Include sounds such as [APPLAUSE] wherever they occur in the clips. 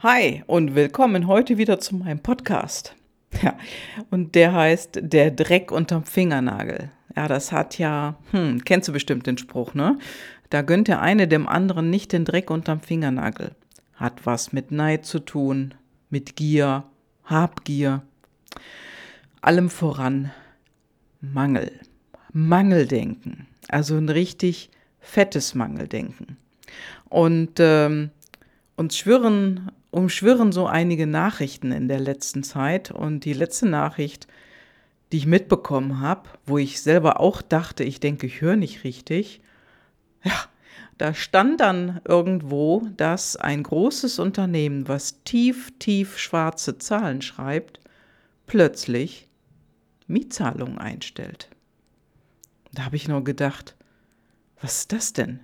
Hi und willkommen heute wieder zu meinem Podcast. Ja, und der heißt Der Dreck unterm Fingernagel. Ja, das hat ja, hm, kennst du bestimmt den Spruch, ne? Da gönnt der eine dem anderen nicht den Dreck unterm Fingernagel. Hat was mit Neid zu tun, mit Gier, Habgier. Allem voran Mangel. Mangeldenken. Also ein richtig fettes Mangeldenken. Und ähm, uns schwirren umschwirren so einige Nachrichten in der letzten Zeit. Und die letzte Nachricht, die ich mitbekommen habe, wo ich selber auch dachte, ich denke, ich höre nicht richtig, ja, da stand dann irgendwo, dass ein großes Unternehmen, was tief, tief schwarze Zahlen schreibt, plötzlich Mietzahlungen einstellt. Da habe ich nur gedacht, was ist das denn?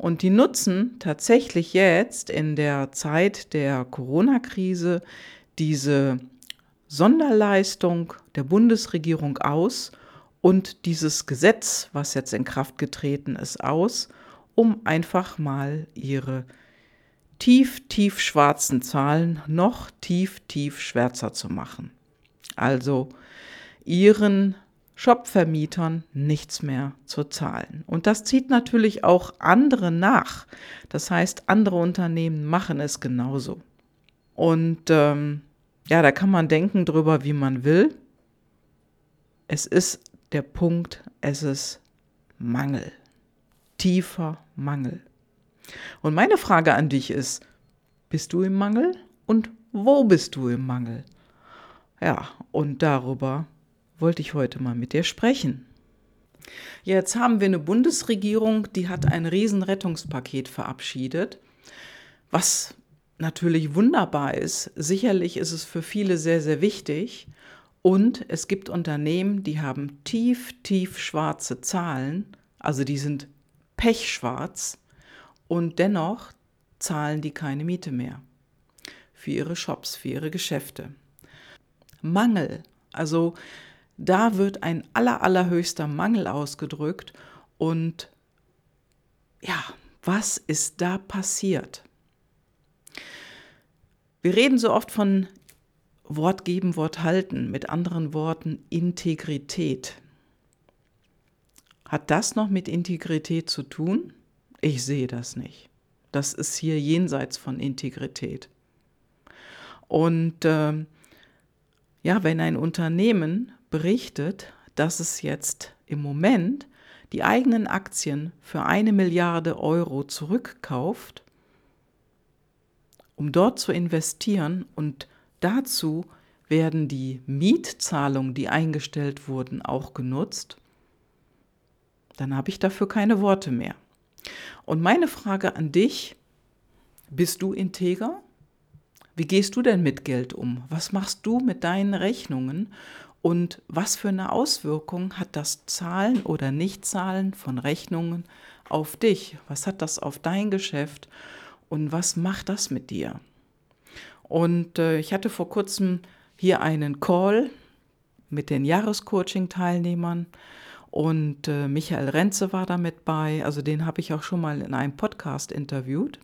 Und die nutzen tatsächlich jetzt in der Zeit der Corona-Krise diese Sonderleistung der Bundesregierung aus und dieses Gesetz, was jetzt in Kraft getreten ist, aus, um einfach mal ihre tief, tief schwarzen Zahlen noch tief, tief schwärzer zu machen. Also ihren Shopvermietern nichts mehr zu zahlen. Und das zieht natürlich auch andere nach. Das heißt, andere Unternehmen machen es genauso. Und ähm, ja, da kann man denken drüber, wie man will. Es ist der Punkt, es ist Mangel. Tiefer Mangel. Und meine Frage an dich ist, bist du im Mangel und wo bist du im Mangel? Ja, und darüber wollte ich heute mal mit dir sprechen. Jetzt haben wir eine Bundesregierung, die hat ein Riesenrettungspaket verabschiedet, was natürlich wunderbar ist. Sicherlich ist es für viele sehr, sehr wichtig. Und es gibt Unternehmen, die haben tief, tief schwarze Zahlen, also die sind pechschwarz und dennoch zahlen die keine Miete mehr für ihre Shops, für ihre Geschäfte. Mangel, also da wird ein aller, allerhöchster Mangel ausgedrückt. Und ja, was ist da passiert? Wir reden so oft von Wort geben, Wort halten, mit anderen Worten Integrität. Hat das noch mit Integrität zu tun? Ich sehe das nicht. Das ist hier jenseits von Integrität. Und äh, ja, wenn ein Unternehmen berichtet, dass es jetzt im Moment die eigenen Aktien für eine Milliarde Euro zurückkauft, um dort zu investieren und dazu werden die Mietzahlungen, die eingestellt wurden, auch genutzt, dann habe ich dafür keine Worte mehr. Und meine Frage an dich, bist du integer? Wie gehst du denn mit Geld um? Was machst du mit deinen Rechnungen? Und was für eine Auswirkung hat das Zahlen oder Nichtzahlen von Rechnungen auf dich? Was hat das auf dein Geschäft? Und was macht das mit dir? Und äh, ich hatte vor kurzem hier einen Call mit den Jahrescoaching-Teilnehmern und äh, Michael Renze war da mit bei. Also den habe ich auch schon mal in einem Podcast interviewt.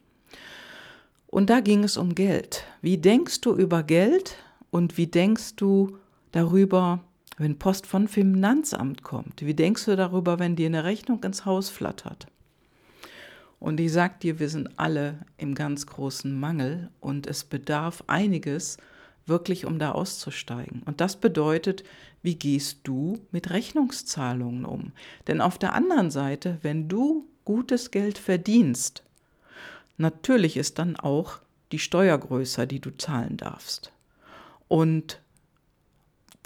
Und da ging es um Geld. Wie denkst du über Geld und wie denkst du darüber, wenn Post von Finanzamt kommt? Wie denkst du darüber, wenn dir eine Rechnung ins Haus flattert? Und ich sag dir, wir sind alle im ganz großen Mangel und es bedarf einiges, wirklich um da auszusteigen. Und das bedeutet, wie gehst du mit Rechnungszahlungen um? Denn auf der anderen Seite, wenn du gutes Geld verdienst, natürlich ist dann auch die Steuer größer, die du zahlen darfst. Und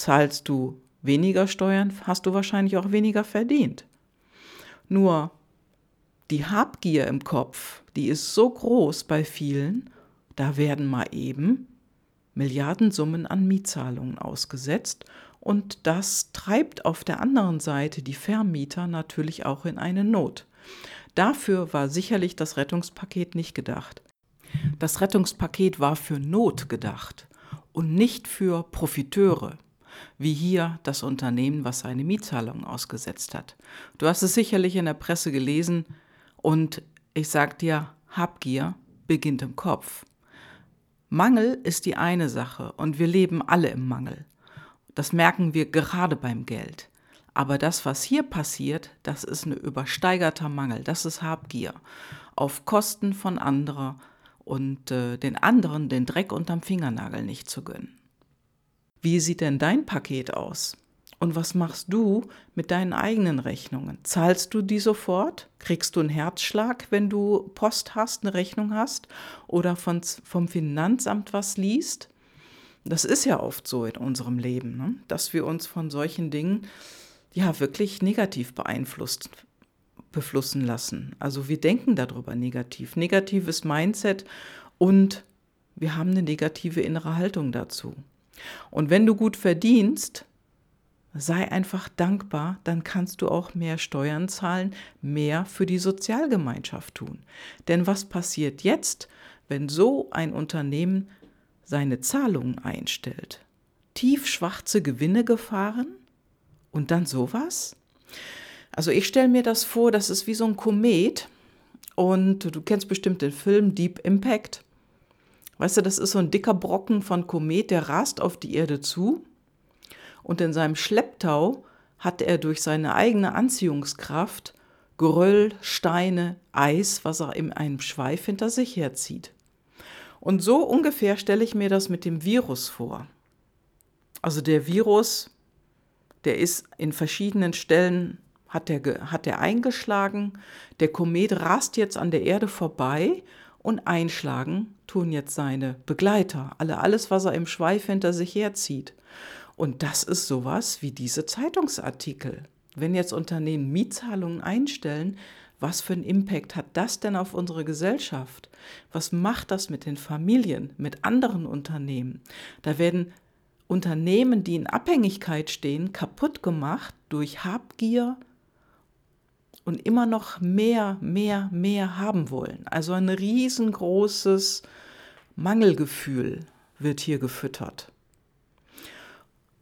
Zahlst du weniger Steuern, hast du wahrscheinlich auch weniger verdient. Nur die Habgier im Kopf, die ist so groß bei vielen, da werden mal eben Milliardensummen an Mietzahlungen ausgesetzt und das treibt auf der anderen Seite die Vermieter natürlich auch in eine Not. Dafür war sicherlich das Rettungspaket nicht gedacht. Das Rettungspaket war für Not gedacht und nicht für Profiteure wie hier das Unternehmen, was seine Mietzahlungen ausgesetzt hat. Du hast es sicherlich in der Presse gelesen und ich sag dir, Habgier beginnt im Kopf. Mangel ist die eine Sache und wir leben alle im Mangel. Das merken wir gerade beim Geld. Aber das, was hier passiert, das ist ein übersteigerter Mangel, das ist Habgier auf Kosten von anderer und äh, den anderen den Dreck unterm Fingernagel nicht zu gönnen. Wie sieht denn dein Paket aus? Und was machst du mit deinen eigenen Rechnungen? Zahlst du die sofort? Kriegst du einen Herzschlag, wenn du Post hast, eine Rechnung hast oder von, vom Finanzamt was liest? Das ist ja oft so in unserem Leben, ne? dass wir uns von solchen Dingen ja wirklich negativ beeinflusst beflussen lassen. Also wir denken darüber negativ. Negatives Mindset und wir haben eine negative innere Haltung dazu. Und wenn du gut verdienst, sei einfach dankbar, dann kannst du auch mehr Steuern zahlen, mehr für die Sozialgemeinschaft tun. Denn was passiert jetzt, wenn so ein Unternehmen seine Zahlungen einstellt? Tief schwarze Gewinne gefahren und dann sowas? Also ich stelle mir das vor, das ist wie so ein Komet und du kennst bestimmt den Film Deep Impact. Weißt du, das ist so ein dicker Brocken von Komet, der rast auf die Erde zu und in seinem Schlepptau hat er durch seine eigene Anziehungskraft Geröll, Steine, Eis, was er in einem Schweif hinter sich herzieht. Und so ungefähr stelle ich mir das mit dem Virus vor. Also der Virus, der ist in verschiedenen Stellen, hat der, hat der eingeschlagen, der Komet rast jetzt an der Erde vorbei und einschlagen tun jetzt seine Begleiter, alle alles, was er im Schweif hinter sich herzieht. Und das ist sowas wie diese Zeitungsartikel. Wenn jetzt Unternehmen Mietzahlungen einstellen, was für einen Impact hat das denn auf unsere Gesellschaft? Was macht das mit den Familien, mit anderen Unternehmen? Da werden Unternehmen, die in Abhängigkeit stehen, kaputt gemacht durch Habgier und immer noch mehr, mehr, mehr haben wollen. Also ein riesengroßes Mangelgefühl wird hier gefüttert.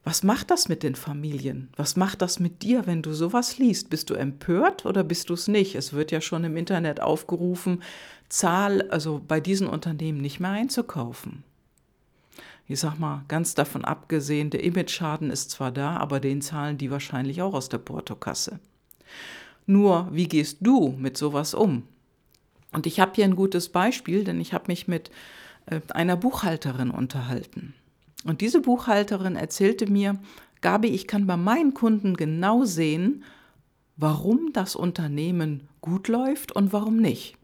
Was macht das mit den Familien? Was macht das mit dir, wenn du sowas liest? Bist du empört oder bist du es nicht? Es wird ja schon im Internet aufgerufen, Zahl, also bei diesen Unternehmen nicht mehr einzukaufen. Ich sag mal, ganz davon abgesehen, der Image-Schaden ist zwar da, aber den zahlen die wahrscheinlich auch aus der Portokasse. Nur, wie gehst du mit sowas um? Und ich habe hier ein gutes Beispiel, denn ich habe mich mit äh, einer Buchhalterin unterhalten. Und diese Buchhalterin erzählte mir, Gabi, ich kann bei meinen Kunden genau sehen, warum das Unternehmen gut läuft und warum nicht.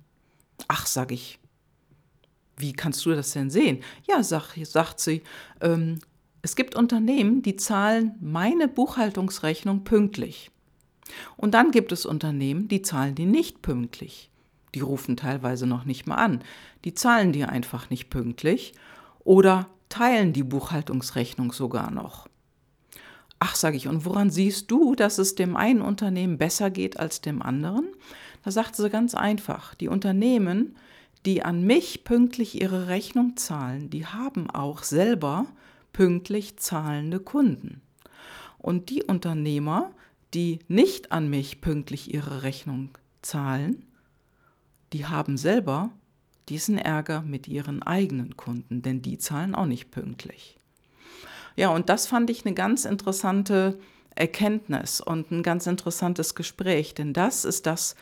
Ach, sag ich, wie kannst du das denn sehen? Ja, sag, sagt sie, ähm, es gibt Unternehmen, die zahlen meine Buchhaltungsrechnung pünktlich. Und dann gibt es Unternehmen, die zahlen die nicht pünktlich. Die rufen teilweise noch nicht mal an. Die zahlen die einfach nicht pünktlich. Oder teilen die Buchhaltungsrechnung sogar noch. Ach, sage ich, und woran siehst du, dass es dem einen Unternehmen besser geht als dem anderen? Da sagt sie ganz einfach, die Unternehmen, die an mich pünktlich ihre Rechnung zahlen, die haben auch selber pünktlich zahlende Kunden. Und die Unternehmer, die nicht an mich pünktlich ihre Rechnung zahlen, die haben selber diesen Ärger mit ihren eigenen Kunden, denn die zahlen auch nicht pünktlich. Ja, und das fand ich eine ganz interessante Erkenntnis und ein ganz interessantes Gespräch, denn das ist das,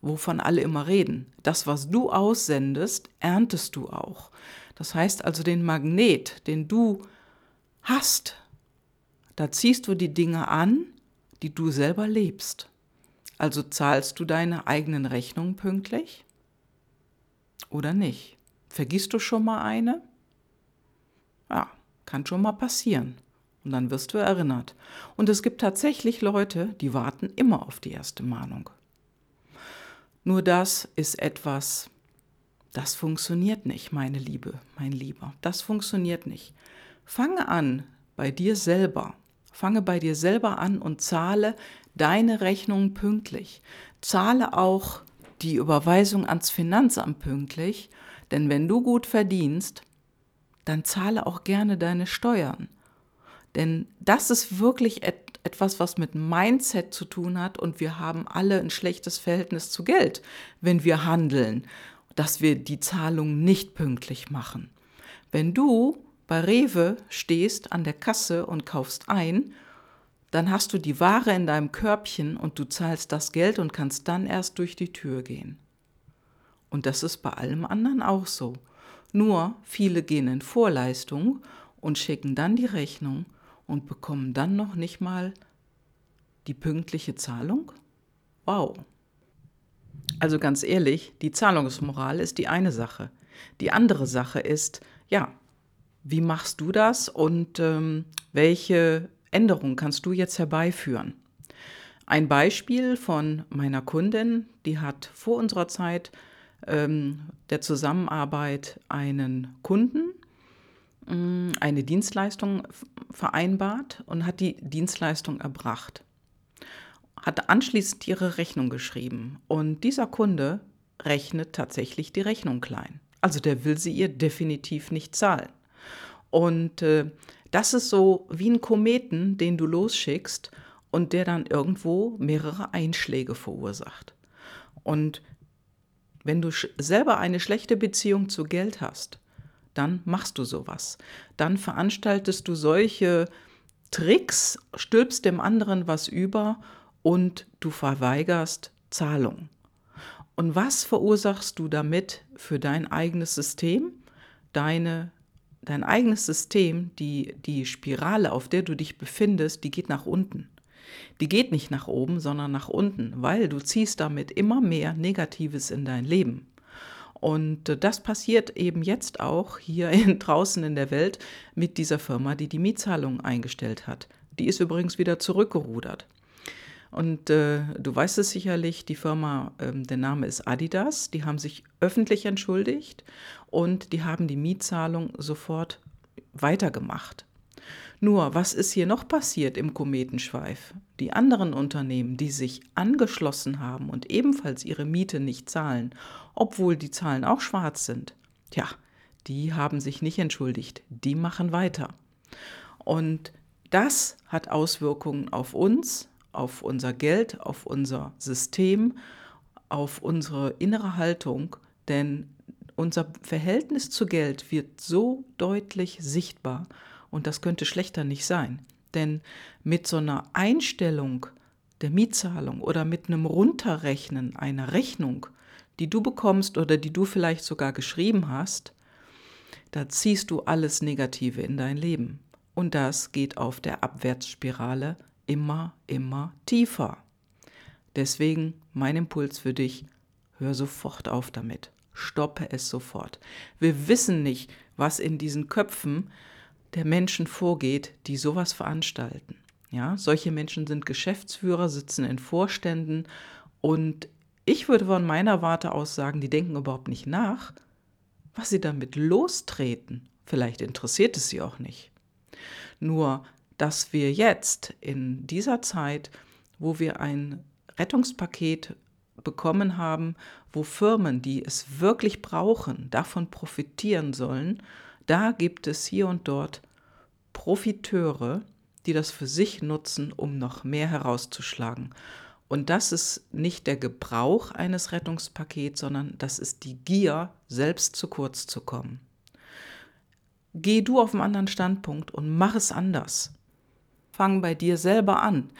wovon alle immer reden. Das, was du aussendest, erntest du auch. Das heißt also, den Magnet, den du hast, da ziehst du die Dinge an, die du selber lebst. Also zahlst du deine eigenen Rechnungen pünktlich? oder nicht? Vergisst du schon mal eine? Ja, kann schon mal passieren. Und dann wirst du erinnert. Und es gibt tatsächlich Leute, die warten immer auf die erste Mahnung. Nur das ist etwas, das funktioniert nicht, meine Liebe, mein Lieber. Das funktioniert nicht. Fange an bei dir selber. Fange bei dir selber an und zahle deine Rechnungen pünktlich. Zahle auch die Überweisung ans Finanzamt pünktlich, denn wenn du gut verdienst, dann zahle auch gerne deine Steuern. Denn das ist wirklich et etwas, was mit Mindset zu tun hat und wir haben alle ein schlechtes Verhältnis zu Geld, wenn wir handeln, dass wir die Zahlung nicht pünktlich machen. Wenn du bei Rewe stehst an der Kasse und kaufst ein, dann hast du die Ware in deinem Körbchen und du zahlst das Geld und kannst dann erst durch die Tür gehen. Und das ist bei allem anderen auch so. Nur viele gehen in Vorleistung und schicken dann die Rechnung und bekommen dann noch nicht mal die pünktliche Zahlung? Wow. Also ganz ehrlich, die Zahlungsmoral ist die eine Sache. Die andere Sache ist, ja, wie machst du das und ähm, welche Änderungen kannst du jetzt herbeiführen? Ein Beispiel von meiner Kundin, die hat vor unserer Zeit ähm, der Zusammenarbeit einen Kunden, äh, eine Dienstleistung vereinbart und hat die Dienstleistung erbracht. Hat anschließend ihre Rechnung geschrieben und dieser Kunde rechnet tatsächlich die Rechnung klein. Also der will sie ihr definitiv nicht zahlen. Und äh, das ist so wie ein Kometen, den du losschickst und der dann irgendwo mehrere Einschläge verursacht. Und wenn du selber eine schlechte Beziehung zu Geld hast, dann machst du sowas. Dann veranstaltest du solche Tricks, stülpst dem anderen was über und du verweigerst Zahlung. Und was verursachst du damit für dein eigenes System? Deine, dein eigenes System, die, die Spirale, auf der du dich befindest, die geht nach unten. Die geht nicht nach oben, sondern nach unten, weil du ziehst damit immer mehr Negatives in dein Leben. Und äh, das passiert eben jetzt auch hier [LAUGHS] in, draußen in der Welt mit dieser Firma, die die Mietzahlung eingestellt hat. Die ist übrigens wieder zurückgerudert. Und äh, du weißt es sicherlich, die Firma, äh, der Name ist Adidas, die haben sich öffentlich entschuldigt und die haben die Mietzahlung sofort weitergemacht. Nur, was ist hier noch passiert im Kometenschweif? Die anderen Unternehmen, die sich angeschlossen haben und ebenfalls ihre Miete nicht zahlen, obwohl die Zahlen auch schwarz sind, tja, die haben sich nicht entschuldigt, die machen weiter. Und das hat Auswirkungen auf uns, auf unser Geld, auf unser System, auf unsere innere Haltung, denn unser Verhältnis zu Geld wird so deutlich sichtbar, und das könnte schlechter nicht sein. Denn mit so einer Einstellung der Mietzahlung oder mit einem Runterrechnen einer Rechnung, die du bekommst oder die du vielleicht sogar geschrieben hast, da ziehst du alles Negative in dein Leben. Und das geht auf der Abwärtsspirale immer, immer tiefer. Deswegen mein Impuls für dich, hör sofort auf damit. Stoppe es sofort. Wir wissen nicht, was in diesen Köpfen der Menschen vorgeht, die sowas veranstalten. Ja, solche Menschen sind Geschäftsführer, sitzen in Vorständen und ich würde von meiner Warte aus sagen, die denken überhaupt nicht nach, was sie damit lostreten. Vielleicht interessiert es sie auch nicht. Nur, dass wir jetzt in dieser Zeit, wo wir ein Rettungspaket bekommen haben, wo Firmen, die es wirklich brauchen, davon profitieren sollen, da gibt es hier und dort Profiteure, die das für sich nutzen, um noch mehr herauszuschlagen. Und das ist nicht der Gebrauch eines Rettungspakets, sondern das ist die Gier, selbst zu kurz zu kommen. Geh du auf einen anderen Standpunkt und mach es anders. Fang bei dir selber an.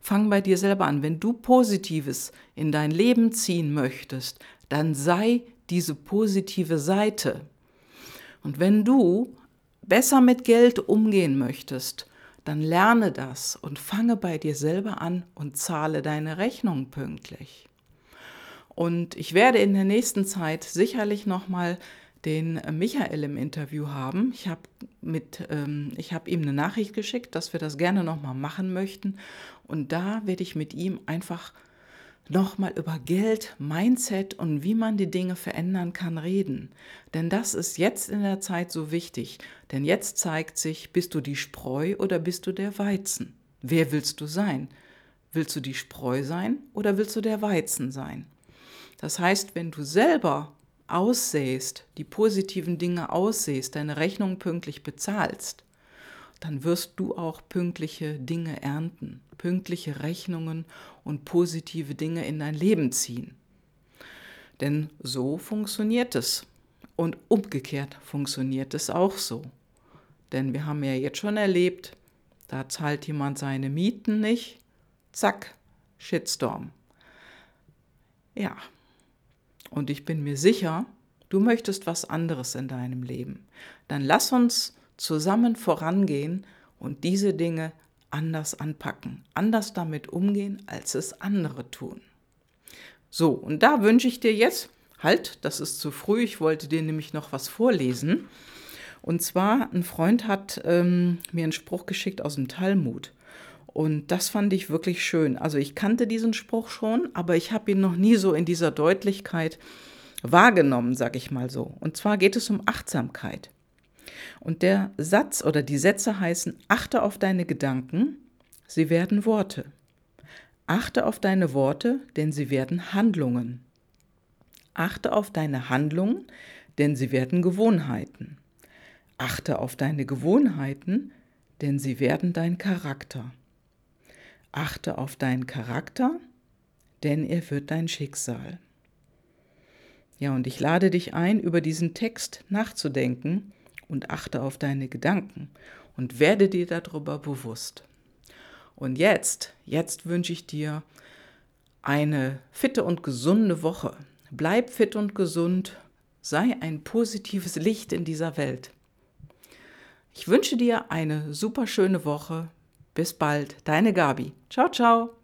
Fang bei dir selber an. Wenn du Positives in dein Leben ziehen möchtest, dann sei diese positive Seite. Und wenn du besser mit Geld umgehen möchtest, dann lerne das und fange bei dir selber an und zahle deine Rechnung pünktlich. Und ich werde in der nächsten Zeit sicherlich noch mal den Michael im Interview haben. Ich habe ähm, ich habe ihm eine Nachricht geschickt, dass wir das gerne noch mal machen möchten. Und da werde ich mit ihm einfach nochmal über Geld, Mindset und wie man die Dinge verändern kann reden. Denn das ist jetzt in der Zeit so wichtig. Denn jetzt zeigt sich, bist du die Spreu oder bist du der Weizen? Wer willst du sein? Willst du die Spreu sein oder willst du der Weizen sein? Das heißt, wenn du selber aussähst, die positiven Dinge aussähst, deine Rechnung pünktlich bezahlst, dann wirst du auch pünktliche Dinge ernten, pünktliche Rechnungen und positive Dinge in dein Leben ziehen. Denn so funktioniert es. Und umgekehrt funktioniert es auch so. Denn wir haben ja jetzt schon erlebt, da zahlt jemand seine Mieten nicht. Zack, Shitstorm. Ja. Und ich bin mir sicher, du möchtest was anderes in deinem Leben. Dann lass uns zusammen vorangehen und diese Dinge anders anpacken, anders damit umgehen, als es andere tun. So, und da wünsche ich dir jetzt Halt, das ist zu früh, ich wollte dir nämlich noch was vorlesen. Und zwar, ein Freund hat ähm, mir einen Spruch geschickt aus dem Talmud. Und das fand ich wirklich schön. Also ich kannte diesen Spruch schon, aber ich habe ihn noch nie so in dieser Deutlichkeit wahrgenommen, sag ich mal so. Und zwar geht es um Achtsamkeit. Und der Satz oder die Sätze heißen, achte auf deine Gedanken, sie werden Worte. Achte auf deine Worte, denn sie werden Handlungen. Achte auf deine Handlungen, denn sie werden Gewohnheiten. Achte auf deine Gewohnheiten, denn sie werden dein Charakter. Achte auf deinen Charakter, denn er wird dein Schicksal. Ja, und ich lade dich ein, über diesen Text nachzudenken und achte auf deine Gedanken und werde dir darüber bewusst. Und jetzt, jetzt wünsche ich dir eine fitte und gesunde Woche. Bleib fit und gesund, sei ein positives Licht in dieser Welt. Ich wünsche dir eine super schöne Woche. Bis bald, deine Gabi. Ciao, ciao.